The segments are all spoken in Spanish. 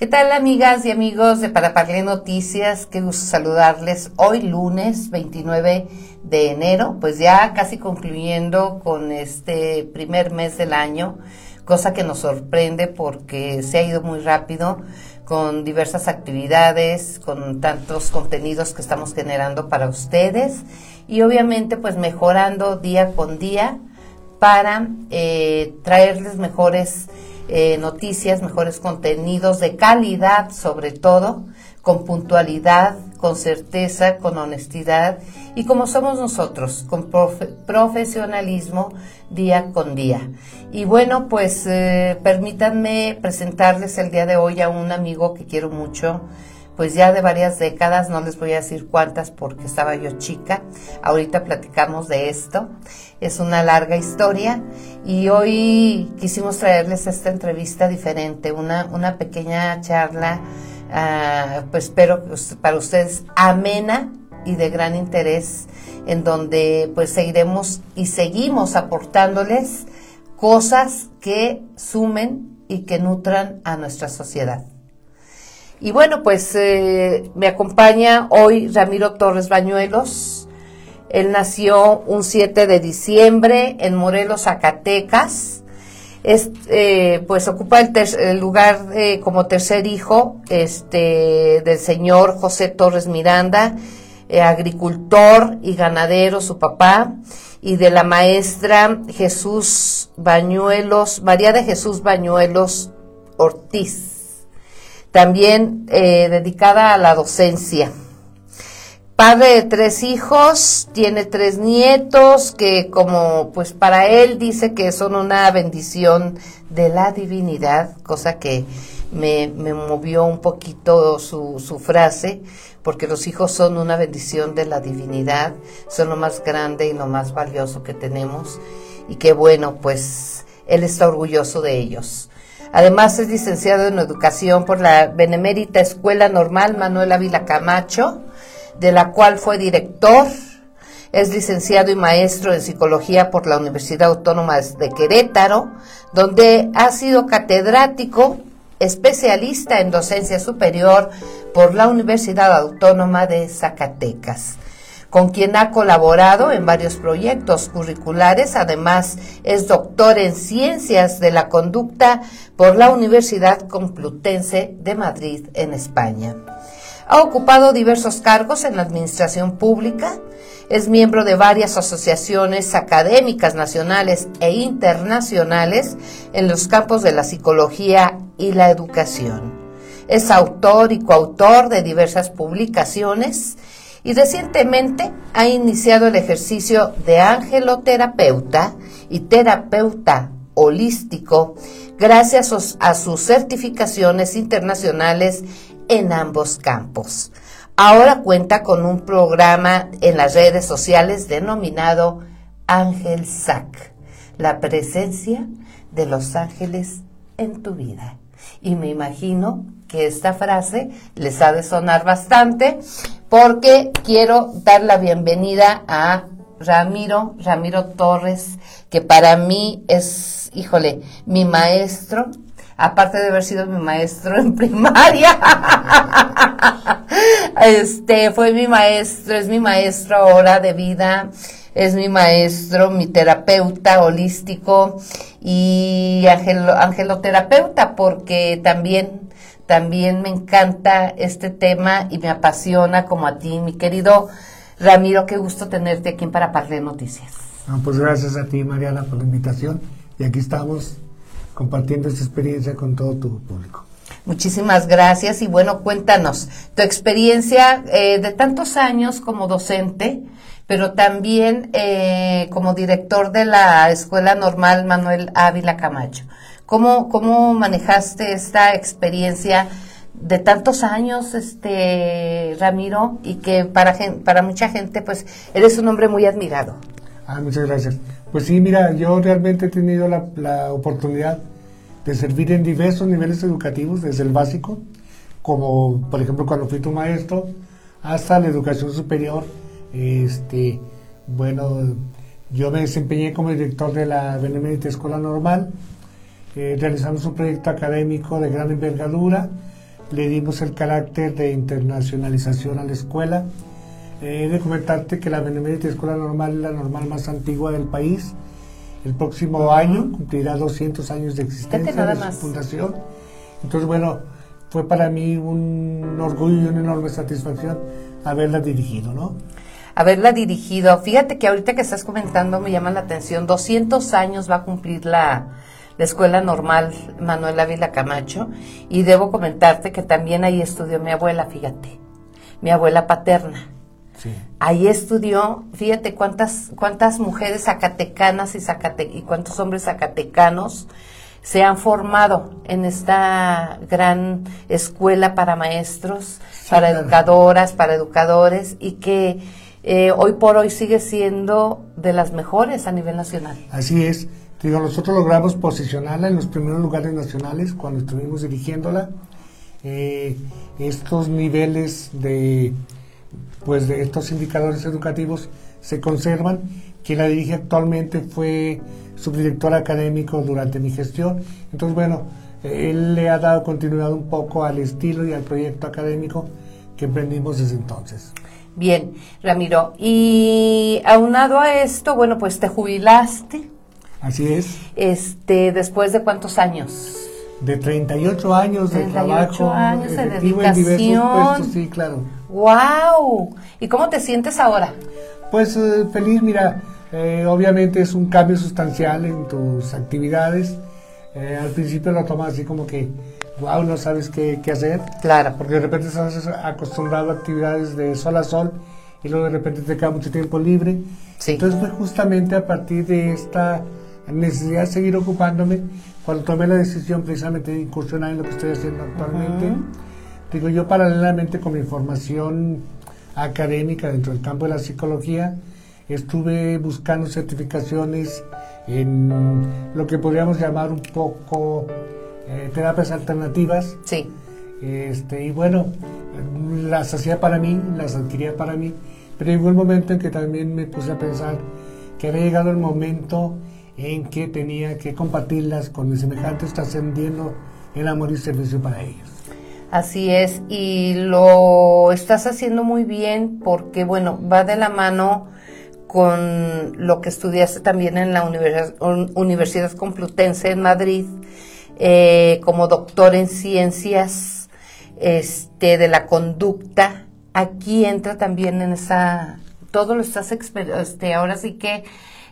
¿Qué tal amigas y amigos de Para Parler Noticias? Qué gusto saludarles. Hoy lunes 29 de enero, pues ya casi concluyendo con este primer mes del año, cosa que nos sorprende porque se ha ido muy rápido con diversas actividades, con tantos contenidos que estamos generando para ustedes y obviamente pues mejorando día con día para eh, traerles mejores eh, noticias, mejores contenidos de calidad sobre todo, con puntualidad, con certeza, con honestidad y como somos nosotros, con profesionalismo día con día. Y bueno, pues eh, permítanme presentarles el día de hoy a un amigo que quiero mucho, pues ya de varias décadas, no les voy a decir cuántas porque estaba yo chica, ahorita platicamos de esto, es una larga historia y hoy quisimos traerles esta entrevista diferente, una, una pequeña charla, uh, pues espero para ustedes amena y de gran interés, en donde pues seguiremos y seguimos aportándoles cosas que sumen y que nutran a nuestra sociedad. Y bueno, pues eh, me acompaña hoy Ramiro Torres Bañuelos. Él nació un 7 de diciembre en Morelos, Zacatecas. Eh, pues ocupa el, lugar como tercer hijo este, del señor José Torres Miranda, eh, agricultor y ganadero, su papá, y de la maestra Jesús Bañuelos, María de Jesús Bañuelos Ortiz también eh, dedicada a la docencia. Padre de tres hijos, tiene tres nietos que como pues para él dice que son una bendición de la divinidad, cosa que me, me movió un poquito su, su frase, porque los hijos son una bendición de la divinidad, son lo más grande y lo más valioso que tenemos y que bueno, pues él está orgulloso de ellos. Además es licenciado en educación por la Benemérita Escuela Normal Manuel Ávila Camacho, de la cual fue director. Es licenciado y maestro en psicología por la Universidad Autónoma de Querétaro, donde ha sido catedrático, especialista en docencia superior por la Universidad Autónoma de Zacatecas con quien ha colaborado en varios proyectos curriculares. Además, es doctor en Ciencias de la Conducta por la Universidad Complutense de Madrid, en España. Ha ocupado diversos cargos en la administración pública, es miembro de varias asociaciones académicas nacionales e internacionales en los campos de la psicología y la educación. Es autor y coautor de diversas publicaciones y recientemente ha iniciado el ejercicio de angeloterapeuta y terapeuta holístico gracias a sus certificaciones internacionales en ambos campos. Ahora cuenta con un programa en las redes sociales denominado Ángel Sac, la presencia de los ángeles en tu vida. Y me imagino que esta frase les ha de sonar bastante porque quiero dar la bienvenida a Ramiro, Ramiro Torres, que para mí es, híjole, mi maestro, aparte de haber sido mi maestro en primaria, este fue mi maestro, es mi maestro ahora de vida, es mi maestro, mi terapeuta holístico y angeloterapeuta, porque también también me encanta este tema y me apasiona como a ti, mi querido Ramiro. Qué gusto tenerte aquí en Para Parler Noticias. pues gracias a ti, Mariana, por la invitación. Y aquí estamos compartiendo esta experiencia con todo tu público. Muchísimas gracias y bueno, cuéntanos tu experiencia eh, de tantos años como docente, pero también eh, como director de la Escuela Normal Manuel Ávila Camacho. ¿Cómo, cómo manejaste esta experiencia de tantos años, este Ramiro, y que para, para mucha gente, pues, eres un hombre muy admirado? Ah, muchas gracias. Pues sí, mira, yo realmente he tenido la, la oportunidad de servir en diversos niveles educativos, desde el básico, como por ejemplo cuando fui tu maestro, hasta la educación superior. Este, bueno, yo me desempeñé como director de la Benemérita Escuela Normal, eh, realizamos un proyecto académico de gran envergadura, le dimos el carácter de internacionalización a la escuela. Eh, he de comentarte que la Benemérita Escuela Normal es la normal más antigua del país. El próximo año cumplirá 200 años de existencia de su fundación. Entonces, bueno, fue para mí un orgullo y una enorme satisfacción haberla dirigido, ¿no? Haberla dirigido. Fíjate que ahorita que estás comentando me llama la atención. 200 años va a cumplir la, la Escuela Normal Manuel Ávila Camacho y debo comentarte que también ahí estudió mi abuela, fíjate, mi abuela paterna. Ahí estudió, fíjate cuántas, cuántas mujeres zacatecanas y, zacate, y cuántos hombres zacatecanos se han formado en esta gran escuela para maestros, para educadoras, para educadores y que eh, hoy por hoy sigue siendo de las mejores a nivel nacional. Así es. Digo, nosotros logramos posicionarla en los primeros lugares nacionales cuando estuvimos dirigiéndola. Eh, estos niveles de pues de estos indicadores educativos se conservan. Quien la dirige actualmente fue subdirector académico durante mi gestión. Entonces, bueno, él le ha dado continuidad un poco al estilo y al proyecto académico que emprendimos desde entonces. Bien, Ramiro, y aunado a esto, bueno, pues te jubilaste. Así es. Este, después de cuántos años? De 38 años de trabajo años de dedicación. sí, claro. ¡Wow! ¿Y cómo te sientes ahora? Pues eh, feliz, mira, eh, obviamente es un cambio sustancial en tus actividades. Eh, al principio lo tomas así como que, wow, no sabes qué, qué, hacer. Claro. Porque de repente estás acostumbrado a actividades de sol a sol y luego de repente te queda mucho tiempo libre. Sí. Entonces fue justamente a partir de esta necesidad de seguir ocupándome cuando tomé la decisión precisamente de incursionar en lo que estoy haciendo actualmente. Digo, yo paralelamente con mi formación académica dentro del campo de la psicología, estuve buscando certificaciones en lo que podríamos llamar un poco eh, terapias alternativas. Sí. Este, y bueno, las hacía para mí, las adquiría para mí, pero llegó el momento en que también me puse a pensar que había llegado el momento en que tenía que compartirlas con mis semejantes, trascendiendo el amor y servicio para ellos. Así es, y lo estás haciendo muy bien porque, bueno, va de la mano con lo que estudiaste también en la Universidad, Complutense en Madrid, eh, como doctor en ciencias este, de la conducta. Aquí entra también en esa, todo lo estás, este, ahora sí que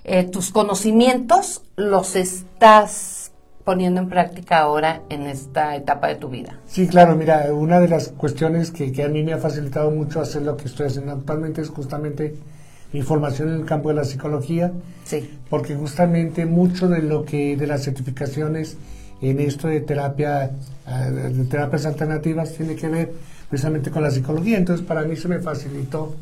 eh, tus conocimientos los estás poniendo en práctica ahora en esta etapa de tu vida? Sí, claro, mira, una de las cuestiones que, que a mí me ha facilitado mucho hacer lo que estoy haciendo actualmente es justamente mi formación en el campo de la psicología, sí. porque justamente mucho de lo que de las certificaciones en esto de terapia ah, de terapias alternativas tiene que ver precisamente con la psicología, entonces para mí se me facilitó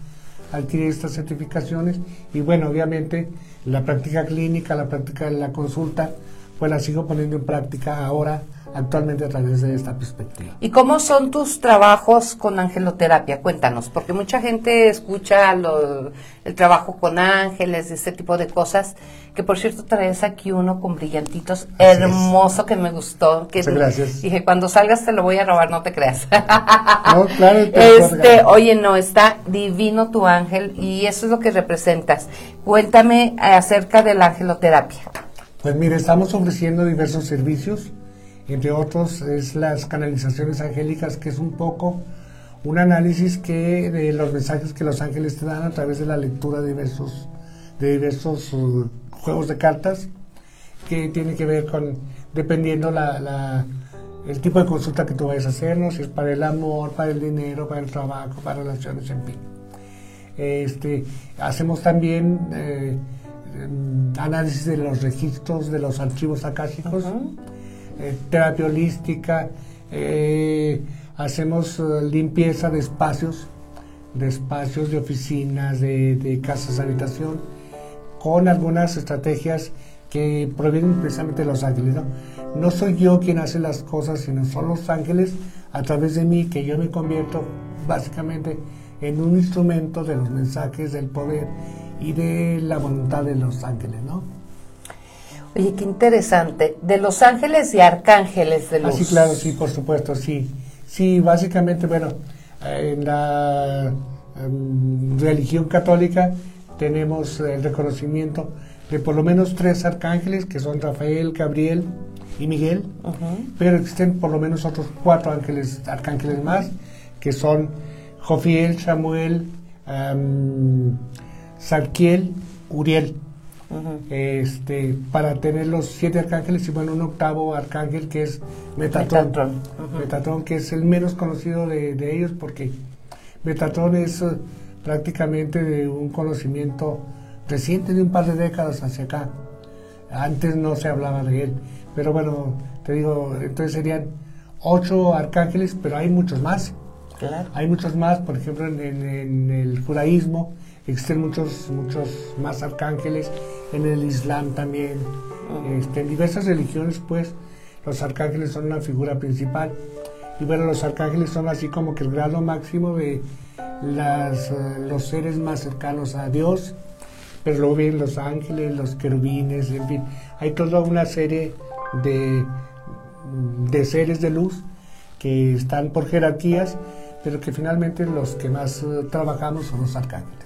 adquirir estas certificaciones. Y bueno, obviamente la práctica clínica, la práctica de la consulta pues la sigo poniendo en práctica ahora, actualmente a través de esta perspectiva. ¿Y cómo son tus trabajos con angeloterapia? Cuéntanos, porque mucha gente escucha el trabajo con ángeles, este tipo de cosas, que por cierto traes aquí uno con brillantitos hermoso que me gustó. Que gracias. Dije, cuando salgas te lo voy a robar, no te creas. no, claro. Este, oye, no, está divino tu ángel y eso es lo que representas. Cuéntame acerca de la angeloterapia. Pues mire, estamos ofreciendo diversos servicios, entre otros es las canalizaciones angélicas, que es un poco un análisis que de los mensajes que los ángeles te dan a través de la lectura de diversos, de diversos uh, juegos de cartas, que tiene que ver con, dependiendo la, el tipo de consulta que tú vayas a hacer, si es para el amor, para el dinero, para el trabajo, para relaciones, en fin. Este, hacemos también... Eh, análisis de los registros de los archivos akáshicos, eh, terapia holística, eh, hacemos eh, limpieza de espacios, de espacios de oficinas, de, casas de habitación, con algunas estrategias que provienen precisamente de los ángeles. ¿no? no soy yo quien hace las cosas, sino son los ángeles a través de mí que yo me convierto básicamente en un instrumento de los mensajes del poder y de la voluntad de los ángeles, ¿no? Oye, qué interesante. De los ángeles y arcángeles de los... Ah, sí, claro, sí, por supuesto, sí. Sí, básicamente, bueno, en la em, religión católica tenemos el reconocimiento de por lo menos tres arcángeles, que son Rafael, Gabriel y Miguel, pero existen por lo menos otros cuatro ángeles, arcángeles más, que son Jofiel, Samuel, um, Uriel. Este, para tener los siete arcángeles y bueno, un octavo arcángel que es Metatron. Metatron, que es el menos conocido de, de ellos porque Metatron es uh, prácticamente de un conocimiento reciente de un par de décadas hacia acá. Antes no se hablaba de él. Pero bueno, te digo, entonces serían ocho arcángeles, pero hay muchos más. Claro. Hay muchos más, por ejemplo, en, el judaísmo existen muchos, muchos más arcángeles, en el islam también, este, en diversas religiones, pues, los arcángeles son una figura principal. Y bueno, los arcángeles son así como que el grado máximo de las, eh, los seres más cercanos a Dios, pero luego vienen los ángeles, los querubines, en fin, hay toda una serie de, de seres de luz que están por jerarquías, pero que finalmente los que más eh, trabajamos son los arcángeles.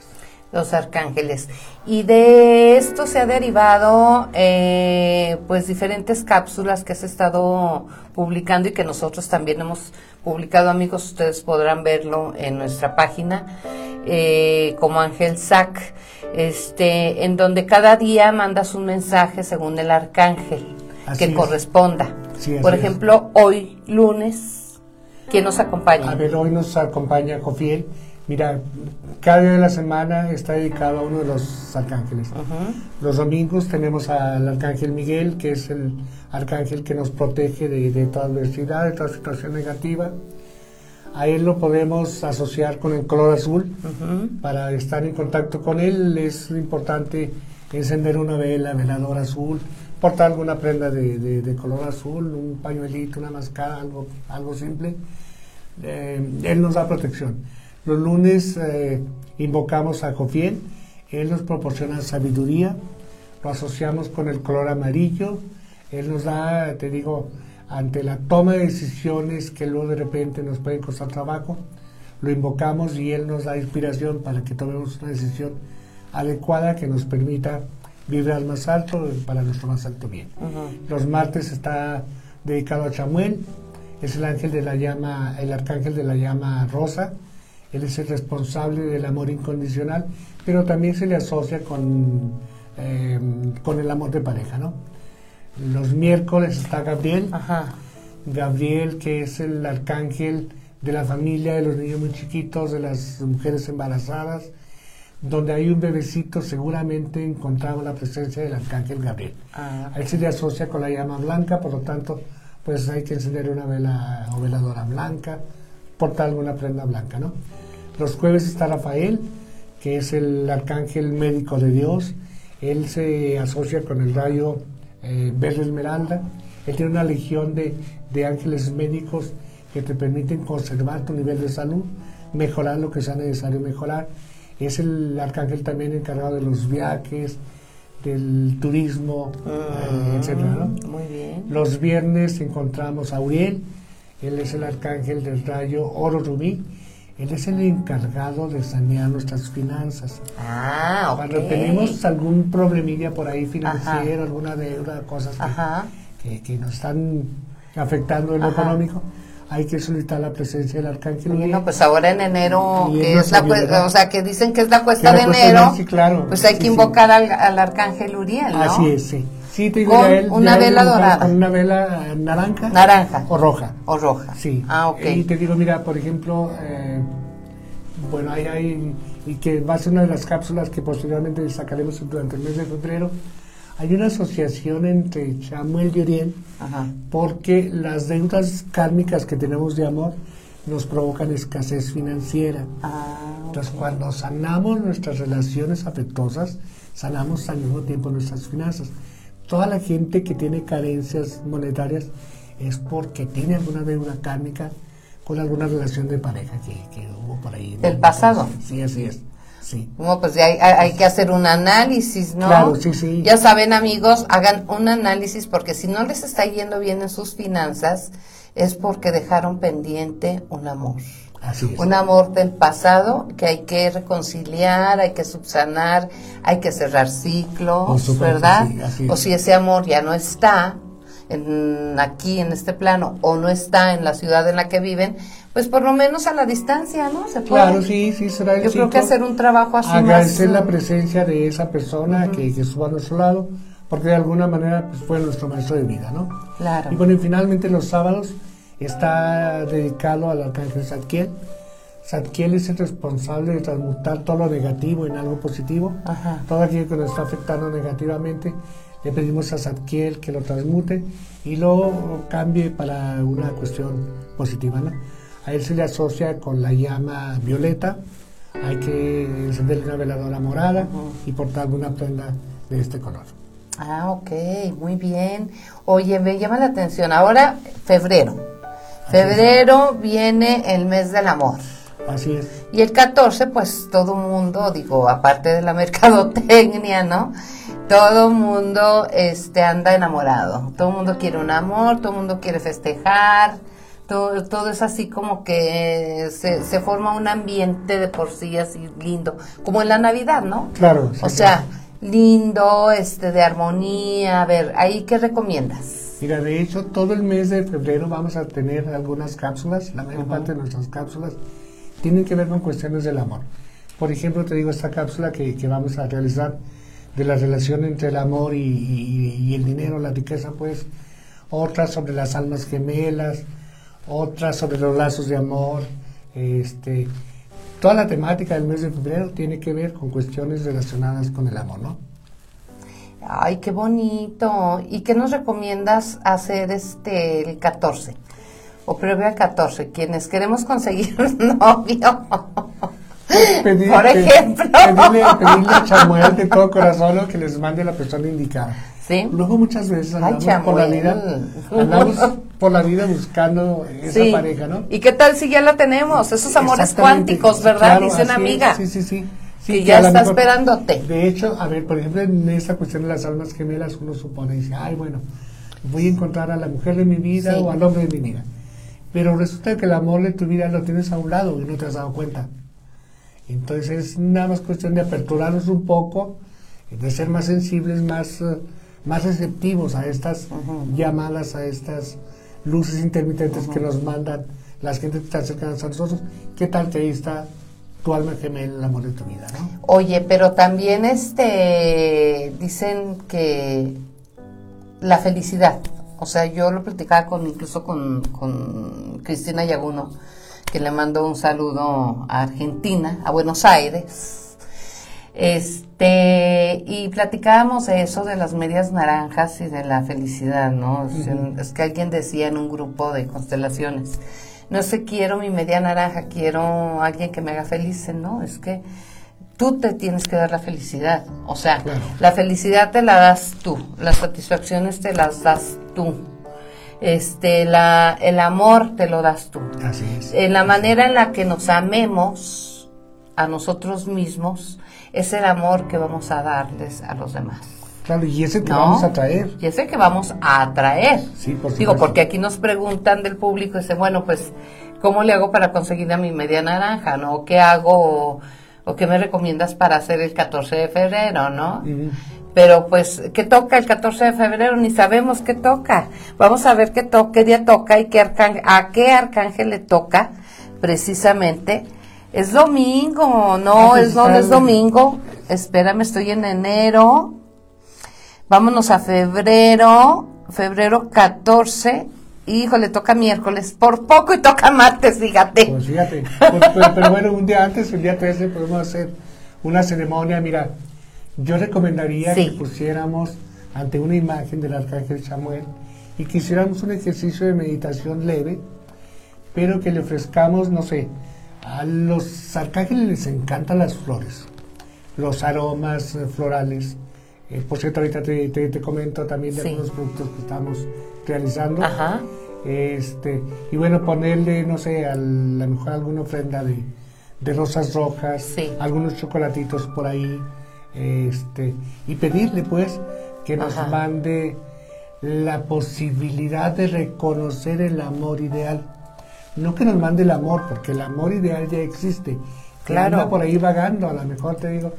Los arcángeles. Y de esto se ha derivado eh, pues diferentes cápsulas que has estado publicando y que nosotros también hemos publicado, amigos, ustedes podrán verlo en nuestra página, eh, como Ángel Sac, este, en donde cada día mandas un mensaje según el arcángel que corresponda. Por ejemplo, hoy lunes, ¿quién nos acompaña? A ver, hoy nos acompaña Jofiel. Mira, cada día de la semana está dedicado a uno de los arcángeles. Los domingos tenemos al arcángel Miguel, que es el arcángel que nos protege de, toda adversidad, de toda situación negativa. A él lo podemos asociar con el color azul. Para estar en contacto con él es importante encender una vela, velador azul, portar alguna prenda de, color azul, un pañuelito, una máscara, algo, algo simple. Eh, él nos da protección. Los lunes eh, invocamos a Jofiel, él nos proporciona sabiduría, lo asociamos con el color amarillo, él nos da, te digo, ante la toma de decisiones que luego de repente nos pueden costar trabajo, lo invocamos y él nos da inspiración para que tomemos una decisión adecuada que nos permita vibrar más alto para nuestro más alto bien. Los martes está dedicado a Chamuel, es el ángel de la llama, el arcángel de la llama rosa, él es el responsable del amor incondicional, pero también se le asocia con, em, con el amor de pareja, ¿no? Los miércoles está Gabriel, Gabriel que es el arcángel de la familia, de los niños muy chiquitos, de las mujeres embarazadas, donde hay un bebecito, seguramente encontramos la presencia del arcángel Gabriel. Ah, a él se le asocia con la llama blanca, por lo tanto, pues hay que encender una vela o veladora blanca, portar alguna prenda blanca, ¿no? Los jueves está Rafael, que es el arcángel médico de Dios. Él se asocia con el rayo eh, verde esmeralda. Él tiene una legión de, de ángeles médicos que te permiten conservar tu nivel de salud, mejorar lo que sea necesario mejorar es el arcángel también encargado de los viajes, del turismo, mm, etcétera. Muy bien. Los viernes encontramos a Uriel, él es el arcángel del rayo oro rubí. Él es el encargado de sanear nuestras finanzas. Ah, ok. Cuando tenemos algún problemilla por ahí financiero, alguna deuda, cosas que, que, nos están afectando en lo económico, hay que solicitar la presencia del arcángel Bueno, pues ahora en enero, que es la o sea, que dicen que es la cuesta de enero, claro, pues hay que invocar al, arcángel Uriel, ¿no? Así es, sí. Sí, te digo, con una vela dorada. Con una vela naranja. Naranja. O roja. O roja. Sí. Ah, ok. Y te digo, mira, por ejemplo, eh, bueno, ahí hay, y que va a ser una de las cápsulas que posteriormente sacaremos durante el mes de febrero, hay una asociación entre Samuel y Uriel porque las deudas kármicas que tenemos de amor nos provocan escasez financiera. Ah, Entonces, cuando sanamos nuestras relaciones afectuosas, sanamos al mismo tiempo nuestras finanzas. Toda la gente que tiene carencias monetarias es porque tiene alguna deuda kármica con alguna relación de pareja que, hubo por ahí. ¿Del pasado? Sí, así es. Sí. Bueno, pues hay, hay, que hacer un análisis, ¿no? Claro, sí, sí. Ya saben, amigos, hagan un análisis porque si no les está yendo bien en sus finanzas, es porque dejaron pendiente un amor. Así es. Un amor del pasado que hay que reconciliar, hay que subsanar, hay que cerrar ciclos, ¿verdad? o si ese amor ya no está, en, aquí en este plano o no está en la ciudad en la que viven, pues por lo menos a la distancia, ¿no? ¿Se puede? Claro, sí, sí, será Yo creo que hacer un trabajo así Agradecer la presencia de esa persona que, que estuvo a nuestro lado, porque de alguna manera pues, fue nuestro maestro de vida, ¿no? Claro. Y bueno, y finalmente los sábados está dedicado al arcángel Zadkiel. Zadkiel es el responsable de transmutar todo lo negativo en algo positivo, todo aquello que nos está afectando negativamente le pedimos a Zadkiel que lo transmute y lo cambie para una cuestión positiva. ¿no? A él se le asocia con la llama violeta, hay que encender una veladora morada y portar una prenda de este color. Ah, ok, muy bien. Oye, me llama la atención. Ahora, febrero. Febrero viene el mes del amor. Así es. Y el 14, pues todo mundo, digo, aparte de la mercadotecnia, ¿no? todo mundo este, anda enamorado, todo mundo quiere un amor, todo mundo quiere festejar, todo, todo es así como que se, se, forma un ambiente de por sí así lindo, como en la Navidad, ¿no? Claro. o sea, lindo, este, de armonía, a ver, ¿ahí qué recomiendas? Mira, de hecho, todo el mes de febrero vamos a tener algunas cápsulas, la mayor parte de nuestras cápsulas tienen que ver con cuestiones del amor. Por ejemplo, te digo esta cápsula que, que vamos a realizar de la relación entre el amor y, el dinero, la riqueza, pues, otras sobre las almas gemelas, otras sobre los lazos de amor, este, toda la temática del mes de febrero tiene que ver con cuestiones relacionadas con el amor, ¿no? Ay, qué bonito. ¿Y qué nos recomiendas hacer este el 14? O previo al 14, quienes queremos conseguir un novio. Por ejemplo. Pedirle, a Chamuel de todo corazón que les mande la persona indicada. ¿Sí? Luego muchas veces andamos por la vida, andamos por la vida buscando esa pareja, ¿no? ¿Y qué tal si ya la tenemos? Esos amores cuánticos, ¿verdad? Dice una amiga. Sí, sí, sí. Que ya está esperándote. De hecho, a ver, por ejemplo, en esa cuestión de las almas gemelas, uno supone, dice, ay, bueno, voy a encontrar a la mujer de mi vida o al hombre de mi vida. Pero resulta que el amor de tu vida lo tienes a un lado y no te has dado cuenta. Entonces es nada más cuestión de aperturarnos un poco, de ser más sensibles, más, eh, más receptivos a estas llamadas, a estas luces intermitentes que nos mandan las gentes que están cercanas a nosotros. ¿Qué tal que ahí está tu alma gemela, el amor de tu vida? ¿no? Oye, pero también este dicen que la felicidad, o sea, yo lo platicaba con incluso con, con Cristina Yaguno, que le mando un saludo a Argentina, a Buenos Aires. Este, y platicábamos de eso de las medias naranjas y de la felicidad, ¿no? Es que alguien decía en un grupo de constelaciones, no sé, quiero mi media naranja, quiero alguien que me haga feliz, ¿no? Es que tú te tienes que dar la felicidad. O sea, la felicidad te la das tú, las satisfacciones te las das tú este, la, el amor te lo das tú. Así es. En la manera en la que nos amemos a nosotros mismos, es el amor que vamos a darles a los demás. Claro, y ese que vamos a traer. Y ese que vamos a atraer. Sí, por Digo, porque aquí nos preguntan del público y dicen, bueno, pues, ¿cómo le hago para conseguir a mi media naranja, no? ¿Qué hago o, qué me recomiendas para hacer el 14 de febrero, no? Pero pues, ¿qué toca el 14 de febrero? Ni sabemos qué toca. Vamos a ver qué, toca, qué día toca y qué a qué arcángel le toca precisamente. Es domingo, no, ah, es, no, es domingo. Espérame, estoy en enero. Vámonos a febrero, febrero 14. Híjole, toca miércoles, por poco y toca martes, fíjate. Pues fíjate, pues, pero, bueno, un día antes, el día 13, podemos hacer una ceremonia, mira, yo recomendaría que pusiéramos ante una imagen del arcángel Samuel y que hiciéramos un ejercicio de meditación leve, pero que le ofrezcamos, no sé, A los arcángeles les encantan las flores, los aromas eh, florales. Eh, por cierto, ahorita te, te- te comento también de Sí. algunos productos que estamos realizando. Ajá. Este, y bueno, ponerle, no sé, a lo mejor alguna ofrenda de, de rosas rojas, Sí. algunos chocolatitos por ahí, este, y pedirle pues que nos Ajá. mande la posibilidad de reconocer el amor ideal. No que nos mande el amor, porque el amor ideal ya existe. Claro. anda por ahí vagando, a lo mejor te digo,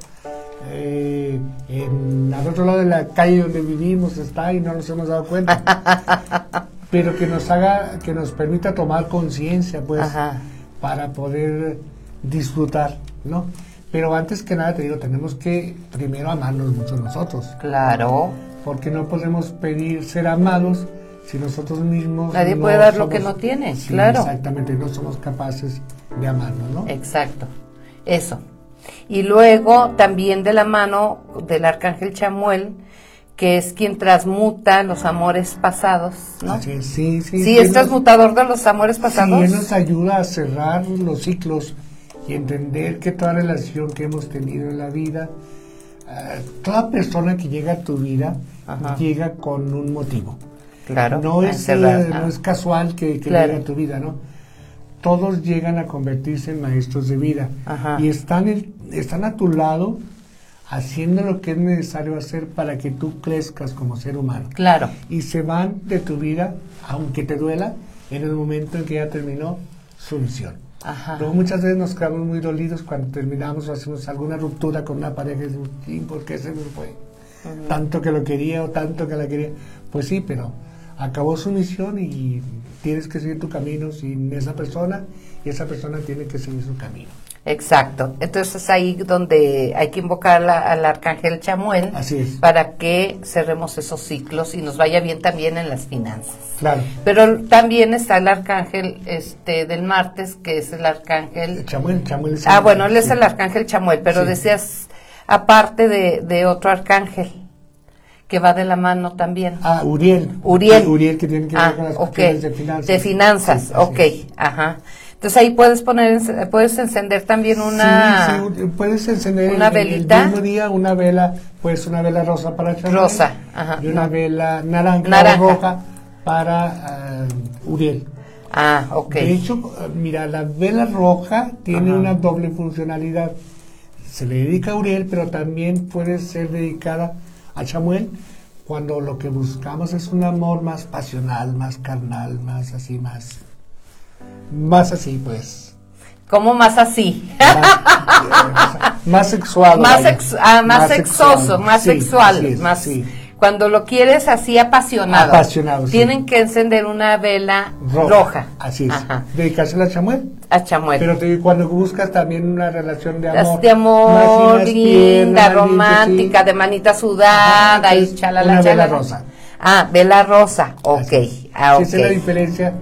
eh, en, al otro lado de la calle donde vivimos está y no nos hemos dado cuenta. Pero que nos haga, que nos permita tomar conciencia, pues, Ajá. para poder disfrutar, ¿no? Pero antes que nada te digo, tenemos que primero amarnos mucho nosotros, Claro. porque no podemos pedir ser amados si nosotros mismos Nadie no puede dar lo que no tiene, Sí, claro. Exactamente, no somos capaces de amarnos, ¿no? Exacto. Eso. Y luego también de la mano del arcángel Chamuel, que es quien transmuta los amores pasados, ¿no? Sí, sí. Sí, él es transmutador de los amores pasados. Sí, él nos ayuda a cerrar los ciclos y entender que toda relación que hemos tenido en la vida, eh, toda persona que llega a tu vida, Ajá. llega con un motivo. Claro. No es, eh, Ah. no es casual que, que Claro. a tu vida, ¿no? Todos llegan a convertirse en maestros de vida Ajá. y están, están a tu lado haciendo lo que es necesario hacer para que tú crezcas como ser humano. Claro. Y se van de tu vida, aunque te duela, en el momento en que ya terminó su misión. Ajá. Luego muchas veces nos quedamos muy dolidos cuando terminamos o hacemos alguna ruptura con una pareja y decimos, "Sí, ¿por qué se me fue? Tanto que lo quería o tanto que la quería. Pues sí, pero acabó su misión y tienes que seguir tu camino sin esa persona y esa persona tiene que seguir su camino. Exacto. Entonces es ahí donde hay que invocar al arcángel Chamuel para que cerremos esos ciclos y nos vaya bien también en las finanzas. Claro. Pero también está el arcángel este del martes, que es el arcángel Chamuel, Chamuel es Ah, el- bueno, él es sí. el arcángel Chamuel, pero Sí. decías aparte de, de otro arcángel que va de la mano también. Ah, Uriel. Uriel. Uriel que tiene que ver Ah, con las ok. cuestiones de finanzas. De finanzas, Sí, ok, ajá. Entonces ahí puedes poner, puedes encender también una Sí, puedes encender una velita. el mismo día una vela, pues una vela rosa para Chamuel. Rosa, ajá, Y una vela naranja, Naranja. o roja para ah, Uriel. Ah, ok. De hecho, mira, la vela roja tiene Ajá. una doble funcionalidad. Se le dedica a Uriel, pero también puede ser dedicada a Chamuel cuando lo que buscamos es un amor más pasional, más carnal, más así, más, más así, pues. ¿Cómo más así? Más, más sexual. más, sex- ah, más, sexoso, sexual. más Sí, sexual, es, más sí. Cuando lo quieres así apasionado. Apasionado, sí. Tienen que encender una vela Roja. roja. Así es. Ajá. Dedicársela a Chamuel. A Chamuel. Pero te cuando buscas también una relación de amor. de amor, linda, romántica, sí. de manita sudada Ajá, y chalala, una vela chalala. rosa. Ah, vela rosa, ok. Así. Ah, Sí, Esa es la diferencia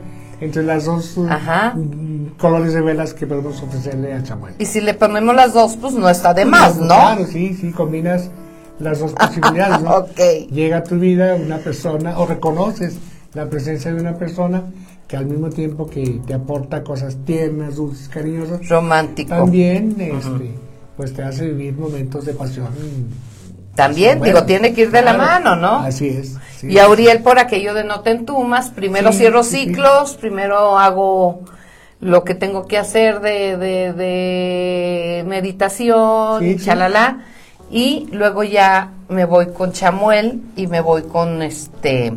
entre las dos uh, Ajá. mm, colores de velas que podemos ofrecerle a Chamuel. Y si le ponemos las dos, pues no está de más, ¿no? Claro, sí, sí, combinas las dos posibilidades, ¿no? Ok. Llega a tu vida una persona, o reconoces la presencia de una persona que al mismo tiempo que te aporta cosas tiernas, dulces, cariñosas, Romántico. también este, pues te hace vivir momentos de pasión. También, Bueno, digo, tiene que ir de la mano, ¿no? Así es. sí. Y a Uriel por aquello de no te entumas, primero Sí, cierro ciclos, primero hago lo que tengo que hacer de, de, de meditación, chalala, y luego ya me voy con Chamuel y me voy con este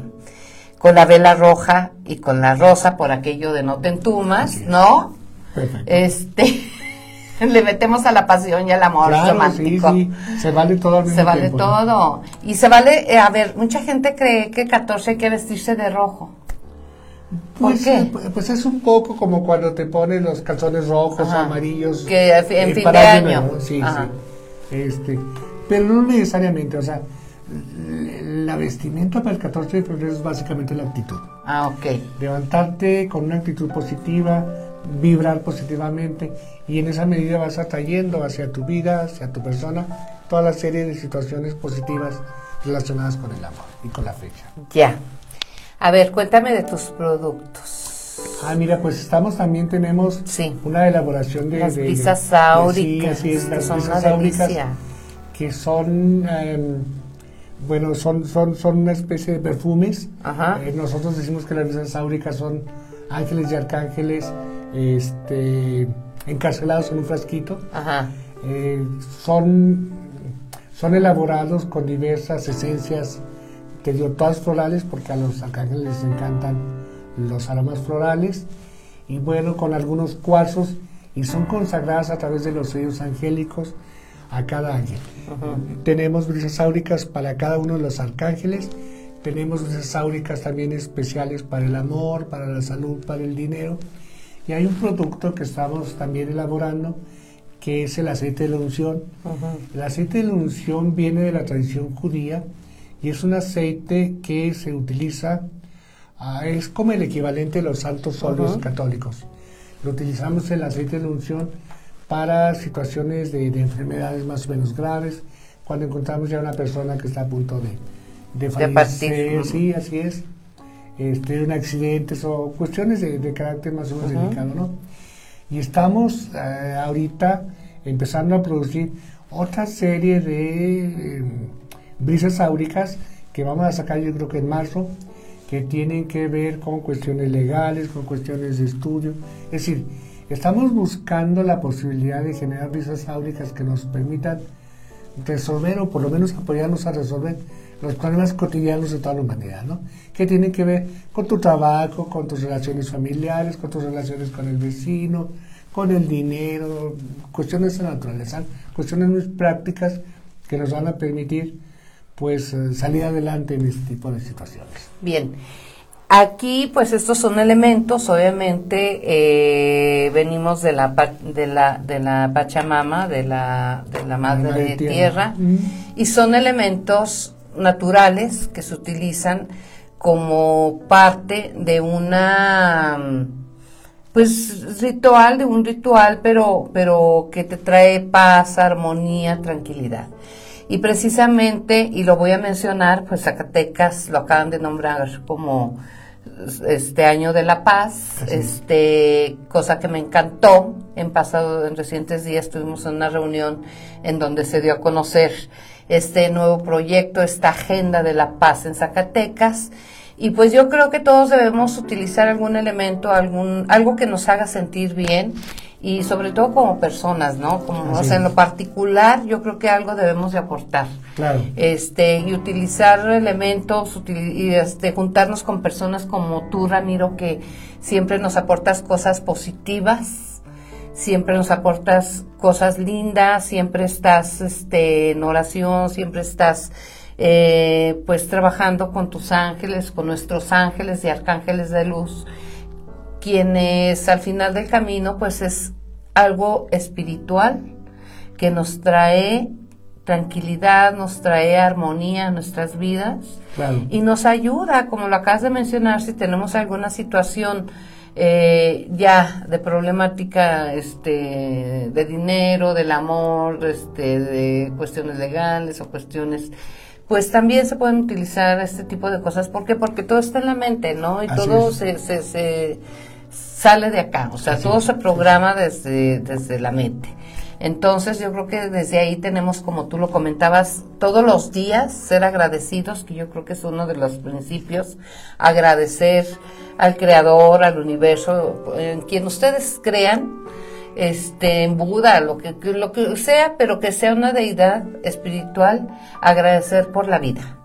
con la vela roja y con la rosa por aquello de no te entumas. ¿no? Perfecto. Este le metemos a la pasión y al amor Claro, romántico. sí, se vale todo al mismo Se vale tiempo, ¿no? todo. Y se vale, eh, a ver, mucha gente cree que 14 hay que vestirse de rojo. ¿Por Pues, qué? eh, pu- pues es un poco como cuando te pones los calzones rojos o Aja. amarillos. Que en fin- en fin de Año Sí, Ajá. sí. Este, pero no necesariamente, o sea, la vestimenta para el 14 de febrero es básicamente la actitud. Ah, ok. Levantarte con una actitud positiva, vibrar positivamente y en esa medida vas atrayendo hacia tu vida, hacia tu persona, toda la serie de situaciones positivas relacionadas con el amor y con la fecha. Ya. A ver, cuéntame de tus productos. Ah, mira, pues estamos también tenemos Sí. una elaboración de Las de- brisas de- áuricas, sí, así que las son brisas una áuricas, delicia. que son em, bueno, son, son, son una especie de perfumes. Ajá. Eh, nosotros decimos que las brisas áuricas son ángeles y arcángeles este, encarcelados en un frasquito. Ajá. Eh, son, son elaborados con diversas esencias, que digo, todas florales, porque a los arcángeles les encantan los aromas florales, y bueno, con algunos cuarzos, y son consagradas a través de los sellos angélicos a cada ángel. Tenemos brisas áuricas para cada uno de los arcángeles, tenemos brisas áuricas también especiales para el amor, para la salud, para el dinero, y hay un producto que estamos también elaborando, que es el aceite de la unción. El aceite de la unción viene de la tradición judía y es un aceite que se utiliza, ah, es como el equivalente de los santos óleos Ujú. católicos. Lo utilizamos el aceite de unción para situaciones de, de enfermedades más o menos graves, cuando encontramos ya una persona que está a punto de, de fallecer, sí, así es, este, un accidentes o cuestiones de, de carácter más o menos delicado, ¿no? Y estamos eh, ahorita empezando a producir otra serie de eh, brisas áuricas que vamos a sacar yo creo que en marzo, que tienen que ver con cuestiones legales, con cuestiones de estudio. Es decir, estamos buscando la posibilidad de generar brisas áuricas que nos permitan resolver o por lo menos apoyarnos a resolver los problemas cotidianos de toda la humanidad, ¿no? Que tienen que ver con tu trabajo, con tus relaciones familiares, con tus relaciones con el vecino, con el dinero, cuestiones de naturaleza, cuestiones muy prácticas que nos van a permitir pues eh, salir adelante en este tipo de situaciones. Bien. Aquí, pues estos son elementos, obviamente, eh, venimos de la, de la, de la Pachamama, de la, de la Madre Madre de Tierra. Tierra, Mm. y son elementos naturales que se utilizan como parte de una, pues, ritual, de un ritual, pero, pero que te trae paz, armonía, tranquilidad. Y precisamente, y lo voy a mencionar, pues Zacatecas lo acaban de nombrar como este año de la paz, Así este cosa que me encantó. En pasado, en recientes días tuvimos una reunión en donde se dio a conocer este nuevo proyecto, esta agenda de la paz en Zacatecas. Y pues yo creo que todos debemos utilizar algún elemento, algún, algo que nos haga sentir bien y sobre todo como personas, ¿no? Como, o sea, en lo particular yo creo que algo debemos de aportar. Claro. Este, y utilizar elementos, util- y este, juntarnos con personas como tú, Ramiro, que siempre nos aportas cosas positivas, siempre nos aportas cosas lindas, siempre estás este, en oración, siempre estás eh, pues trabajando con tus ángeles, con nuestros ángeles y arcángeles de luz, quienes al final del camino pues es algo espiritual que nos trae tranquilidad, nos trae armonía a nuestras vidas Claro. y nos ayuda, como lo acabas de mencionar, si tenemos alguna situación eh, ya de problemática este, de dinero, del amor, este, de cuestiones legales o cuestiones, pues también se pueden utilizar este tipo de cosas. ¿Por qué? Porque todo está en la mente, ¿no? Y Así todo es. se, se, se sale de acá, o sea, Así todo es. se programa desde, desde la mente. Entonces yo creo que desde ahí tenemos, como tú lo comentabas, todos los días ser agradecidos, que yo creo que es uno de los principios, agradecer al Creador, al universo, en quien ustedes crean, este, en Buda, lo que, lo que sea, pero que sea una deidad espiritual, agradecer por la vida.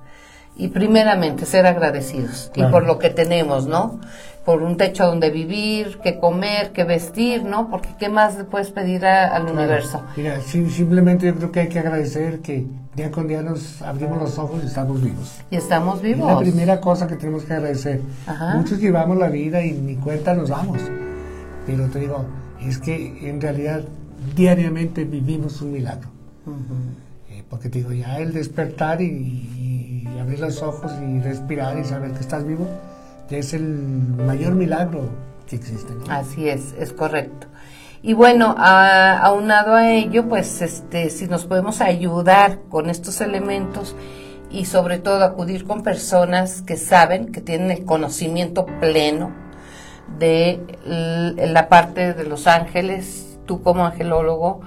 Y primeramente ser agradecidos y Claro. por lo que tenemos, ¿no? Por un techo donde vivir, que comer, que vestir, ¿no? Porque ¿qué más le puedes pedir a- al Claro. universo? Mira, sí, simplemente yo creo que hay que agradecer que día con día nos abrimos los ojos y estamos vivos. Y estamos Es vivos. la primera cosa que tenemos que agradecer. Ajá. Muchos llevamos la vida y ni cuenta nos damos. Pero te digo, es que en realidad diariamente vivimos un milagro. Eh, porque te digo, ya el despertar y, y abrir los ojos y respirar y saber que estás vivo, ya es el mayor milagro que existe. ¿no? Así es, es correcto. Y bueno, a- aunado a ello, pues este, si nos podemos ayudar con estos elementos y sobre todo acudir con personas que saben, que tienen el conocimiento pleno de la parte de los ángeles, tú como angelólogo,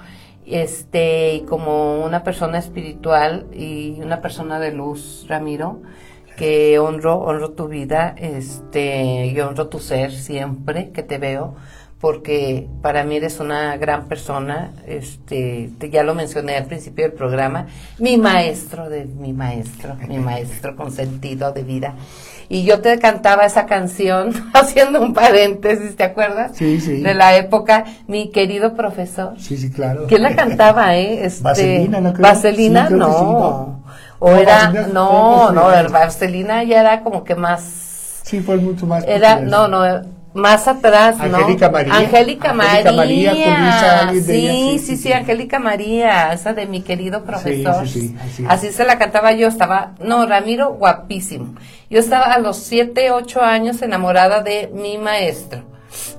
este, y como una persona espiritual y una persona de luz, Ramiro, que honro, honro tu vida, este, y honro tu ser siempre que te veo, porque para mí eres una gran persona, este, ya lo mencioné al principio del programa, mi maestro de mi maestro, mi maestro con sentido de vida. Y yo te cantaba esa canción, haciendo un paréntesis, ¿te acuerdas? Sí, sí. De la época, mi querido profesor. Sí, sí, claro. ¿Quién la cantaba, eh? Este, Vaselina, ¿no? Vaselina, no. O era, no, no, Vaselina ya era como que más. Sí, fue mucho más. Era, no, no, más atrás, ¿no? Angélica María. Angélica María. María sí, sí, sí, Angélica María, esa de mi querido profesor. Sí, sí, así, se la cantaba yo, estaba, no, Ramiro, guapísimo. Yo estaba a los siete, ocho años enamorada de mi maestro.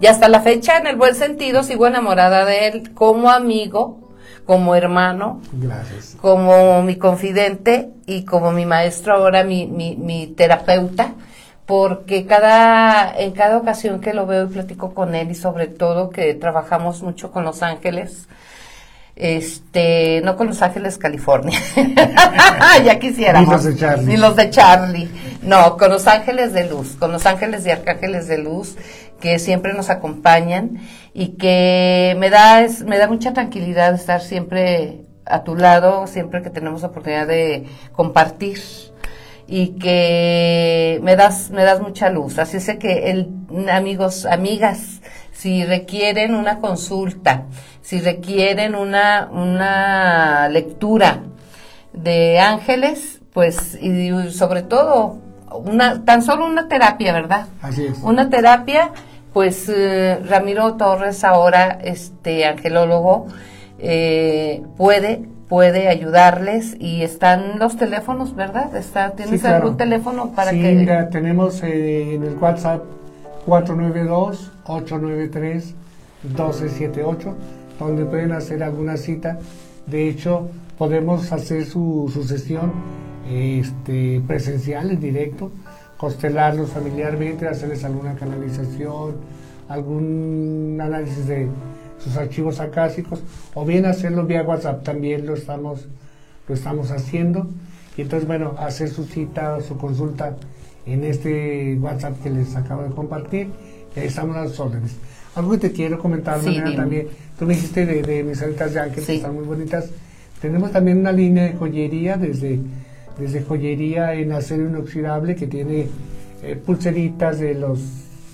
Y hasta la fecha, en el buen sentido, sigo enamorada de él como amigo, como hermano, Gracias. como mi confidente y como mi maestro ahora, mi, mi, mi terapeuta porque cada, en cada ocasión que lo veo y platico con él y sobre todo que trabajamos mucho con Los Ángeles, este, no con Los Ángeles, California, ya quisiéramos. Ni los de Charlie. Ni los de Charlie. No, con Los Ángeles de Luz, con Los Ángeles y Arcángeles de Luz, que siempre nos acompañan y que me da, es, me da mucha tranquilidad estar siempre a tu lado, siempre que tenemos oportunidad de compartir y que me das, me das mucha luz. Así es que el, amigos, amigas, si requieren una consulta, si requieren una, una lectura de ángeles, pues, y sobre todo, una, tan solo una terapia, ¿verdad? Así es. Una terapia, pues, eh, Ramiro Torres ahora, este, angelólogo, eh, puede puede ayudarles y están los teléfonos, ¿verdad? Está, ¿Tienes algún teléfono para sí, que...? mira, tenemos eh, en el WhatsApp 492-893-1278, donde pueden hacer alguna cita. De hecho, podemos hacer su, su sesión este, presencial, en directo, constelarlos familiarmente, hacerles alguna canalización, algún análisis de sus archivos acásicos, o bien hacerlo vía WhatsApp, también lo estamos, lo estamos haciendo. Y entonces, bueno, hacer su cita o su consulta en este WhatsApp que les acabo de compartir, y ahí estamos a las órdenes. Algo que te quiero comentar, también, tú me dijiste de, mis alitas de ángel, que están muy bonitas. Tenemos también una línea de joyería, desde, desde joyería en acero inoxidable, que tiene eh, pulseritas de los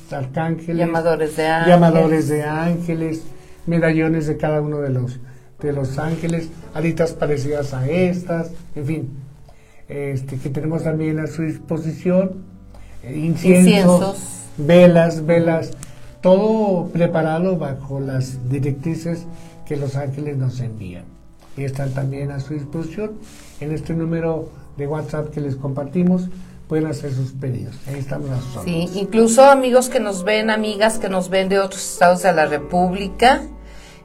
arcángeles, llamadores de ángeles, llamadores de ángeles medallones de cada uno de los, de los ángeles, alitas parecidas a estas, en fin, este, que tenemos también a su disposición, eh, inciensos, velas, velas, todo preparado bajo las directrices que los ángeles nos envían. Y están también a su disposición en este número de WhatsApp que les compartimos pueden hacer sus pedidos. Ahí estamos las Sí, incluso amigos que nos ven, amigas que nos ven de otros estados de la República,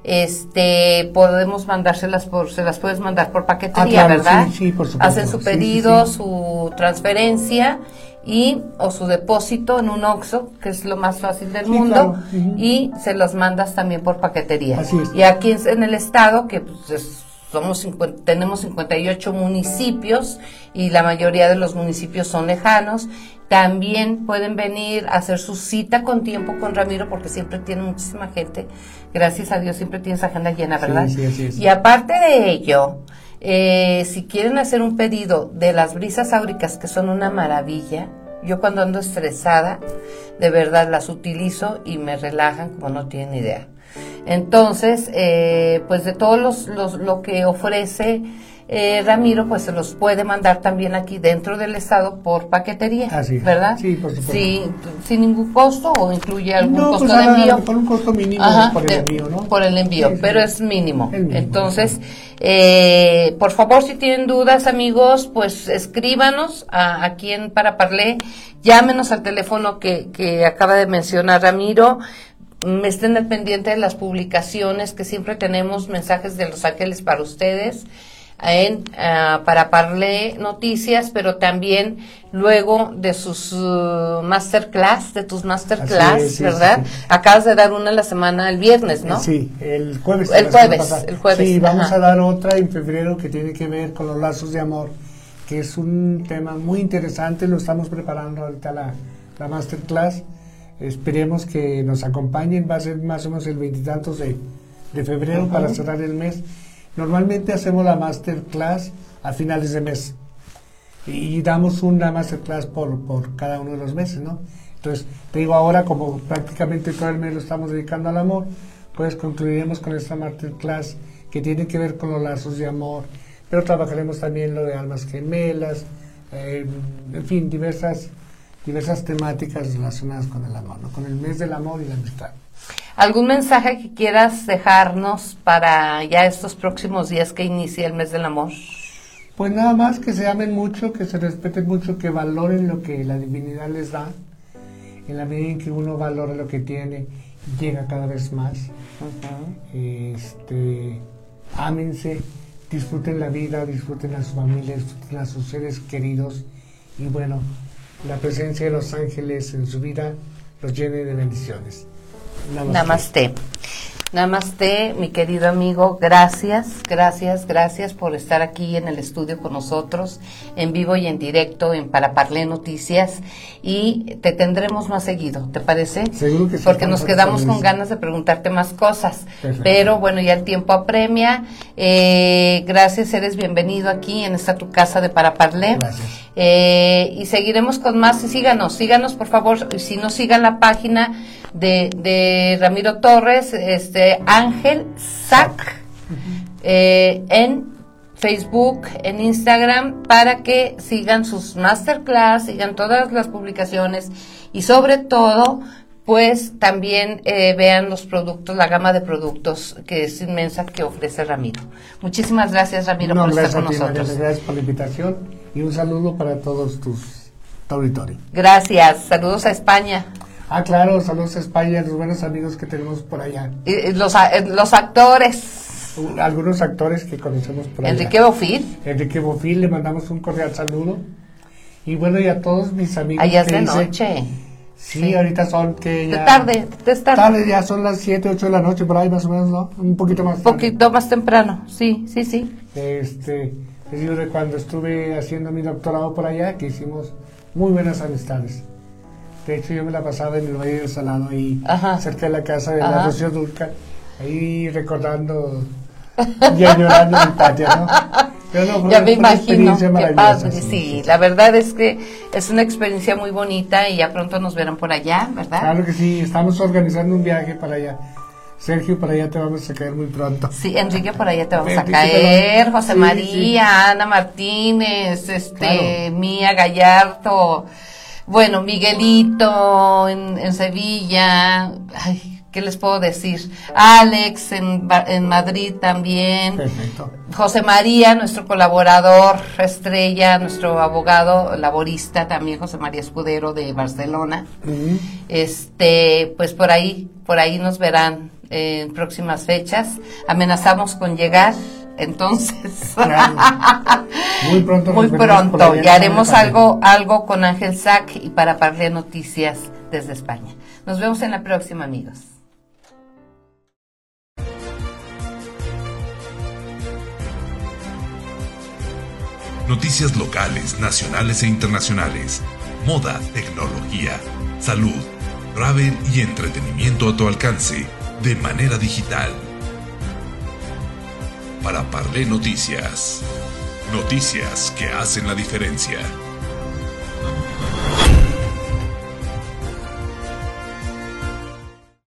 este podemos mandárselas por se las puedes mandar por paquetería ah, verdad sí, por supuesto. hacen su pedido su transferencia y o su depósito en un OXO que es lo más fácil del mundo y se los mandas también por paquetería Así es. y aquí en el estado que pues, somos tenemos 58 municipios y la mayoría de los municipios son lejanos también pueden venir a hacer su cita con tiempo con Ramiro porque siempre tiene muchísima gente. Gracias a Dios siempre tiene esa agenda llena, ¿verdad? Sí, sí, Y aparte de ello, eh, si quieren hacer un pedido de las brisas áuricas, que son una maravilla, yo cuando ando estresada, de verdad las utilizo y me relajan como no tienen idea. Entonces, eh, pues de todos los, los, lo que ofrece eh, Ramiro, pues se los puede mandar también aquí dentro del estado por paquetería, Así ¿verdad? Sí, por supuesto. Sí, sin ningún costo o incluye algún no, costo pues, de envío. Por un costo mínimo por el envío, ¿no? Por el envío, pero es mínimo. mínimo. Entonces, eh, por favor, si tienen dudas, amigos, pues escríbanos a, aquí en Paraparlé, llámenos al teléfono que, que acaba de mencionar Ramiro estén al pendiente de las publicaciones que siempre tenemos mensajes de los ángeles para ustedes en ah, para Parle Noticias, pero también luego de sus uh, masterclass, de tus masterclass, ¿verdad? Acabas de dar una la semana el viernes, ¿no? Sí, el jueves. El jueves, el jueves. Sí, vamos a dar otra en febrero que tiene que ver con los lazos de amor, que es un tema muy interesante, lo estamos preparando ahorita la, la masterclass. Esperemos que nos acompañen, va a ser más o menos el veintitantos de, de febrero para cerrar el mes. Normalmente hacemos la masterclass a finales de mes y damos una masterclass por, por cada uno de los meses, ¿no? Entonces, te digo ahora, como prácticamente todo el mes lo estamos dedicando al amor, pues concluiremos con esta masterclass que tiene que ver con los lazos de amor, pero trabajaremos también lo de almas gemelas, eh, en fin, diversas, diversas temáticas relacionadas con el amor, ¿no? Con el mes del amor y la amistad. ¿Algún mensaje que quieras dejarnos para ya estos próximos días que inicia el mes del amor? Pues nada más que se amen mucho, que se respeten mucho, que valoren lo que la divinidad les da. En la medida en que uno valora lo que tiene, llega cada vez más. este, ámense, disfruten la vida, disfruten a su familia, disfruten a sus seres queridos. Y bueno, la presencia de los ángeles en su vida los llene de bendiciones. Namaste. Namaste. Namaste, mi querido amigo, gracias, gracias, gracias por estar aquí en el estudio con nosotros, en vivo y en directo en Para Parle Noticias y te tendremos más seguido, ¿te parece? Seguro que sí. Porque nos quedamos con ganas de preguntarte más cosas, pero bueno, ya el tiempo apremia. Eh, gracias, eres bienvenido aquí en esta tu casa de Para Parle. Gracias. Eh, y seguiremos con más síganos, síganos por favor, si no sigan la página de, de Ramiro Torres, este Ángel Sac, eh, en Facebook, en Instagram, para que sigan sus masterclass, sigan todas las publicaciones y sobre todo, pues también eh, vean los productos, la gama de productos que es inmensa que ofrece Ramiro. Muchísimas gracias, Ramiro, por estar con nosotros. gracias por la invitación y un saludo para todos tus auditores. Gracias, saludos a España. Ah, claro, saludos a España, los buenos amigos que tenemos por allá. Y, los, los actores. Algunos actores que conocemos por allá. Enrique Bofil. Enrique Bofil, le mandamos un cordial saludo. Y bueno, y a todos mis amigos. Allá es de noche. Sí, ahorita son que ya... De tarde, de tarde. tarde. ya son las 7, 8 de la noche, por ahí más o menos, ¿no? Un poquito más Un poquito más temprano, sí, sí, sí. Este, es de cuando estuve haciendo mi doctorado por allá, que hicimos muy buenas amistades. De hecho, yo me la pasaba en el Valle del Salado, ahí cerca de la casa de la Rocío Dulca, ahí recordando y añorando el patio, ¿no? ya me imagino, qué padre, sí. la verdad es que es una experiencia muy bonita y ya pronto nos verán por allá, ¿verdad? Claro que sí, estamos organizando un viaje para allá. Sergio, por allá te vamos a caer muy pronto. Sí, Enrique, por allá te vamos a caer. José María, Ana Martínez, este, Mía Gallardo, bueno, Miguelito en, Sevilla, ay, ¿qué les puedo decir? Alex en, en Madrid también. Perfecto. José María, nuestro colaborador estrella, nuestro abogado laborista también, José María Escudero de Barcelona. Este, pues por ahí, por ahí nos verán en próximas fechas. Amenazamos con llegar entonces, muy pronto, muy pronto, y haremos algo, algo con Ángel Sac y para Parle Noticias desde España. Nos vemos en la próxima, amigos. Noticias locales, nacionales e internacionales, moda, tecnología, salud, travel y entretenimiento a tu alcance de manera digital para Parle Noticias. Noticias que hacen la diferencia.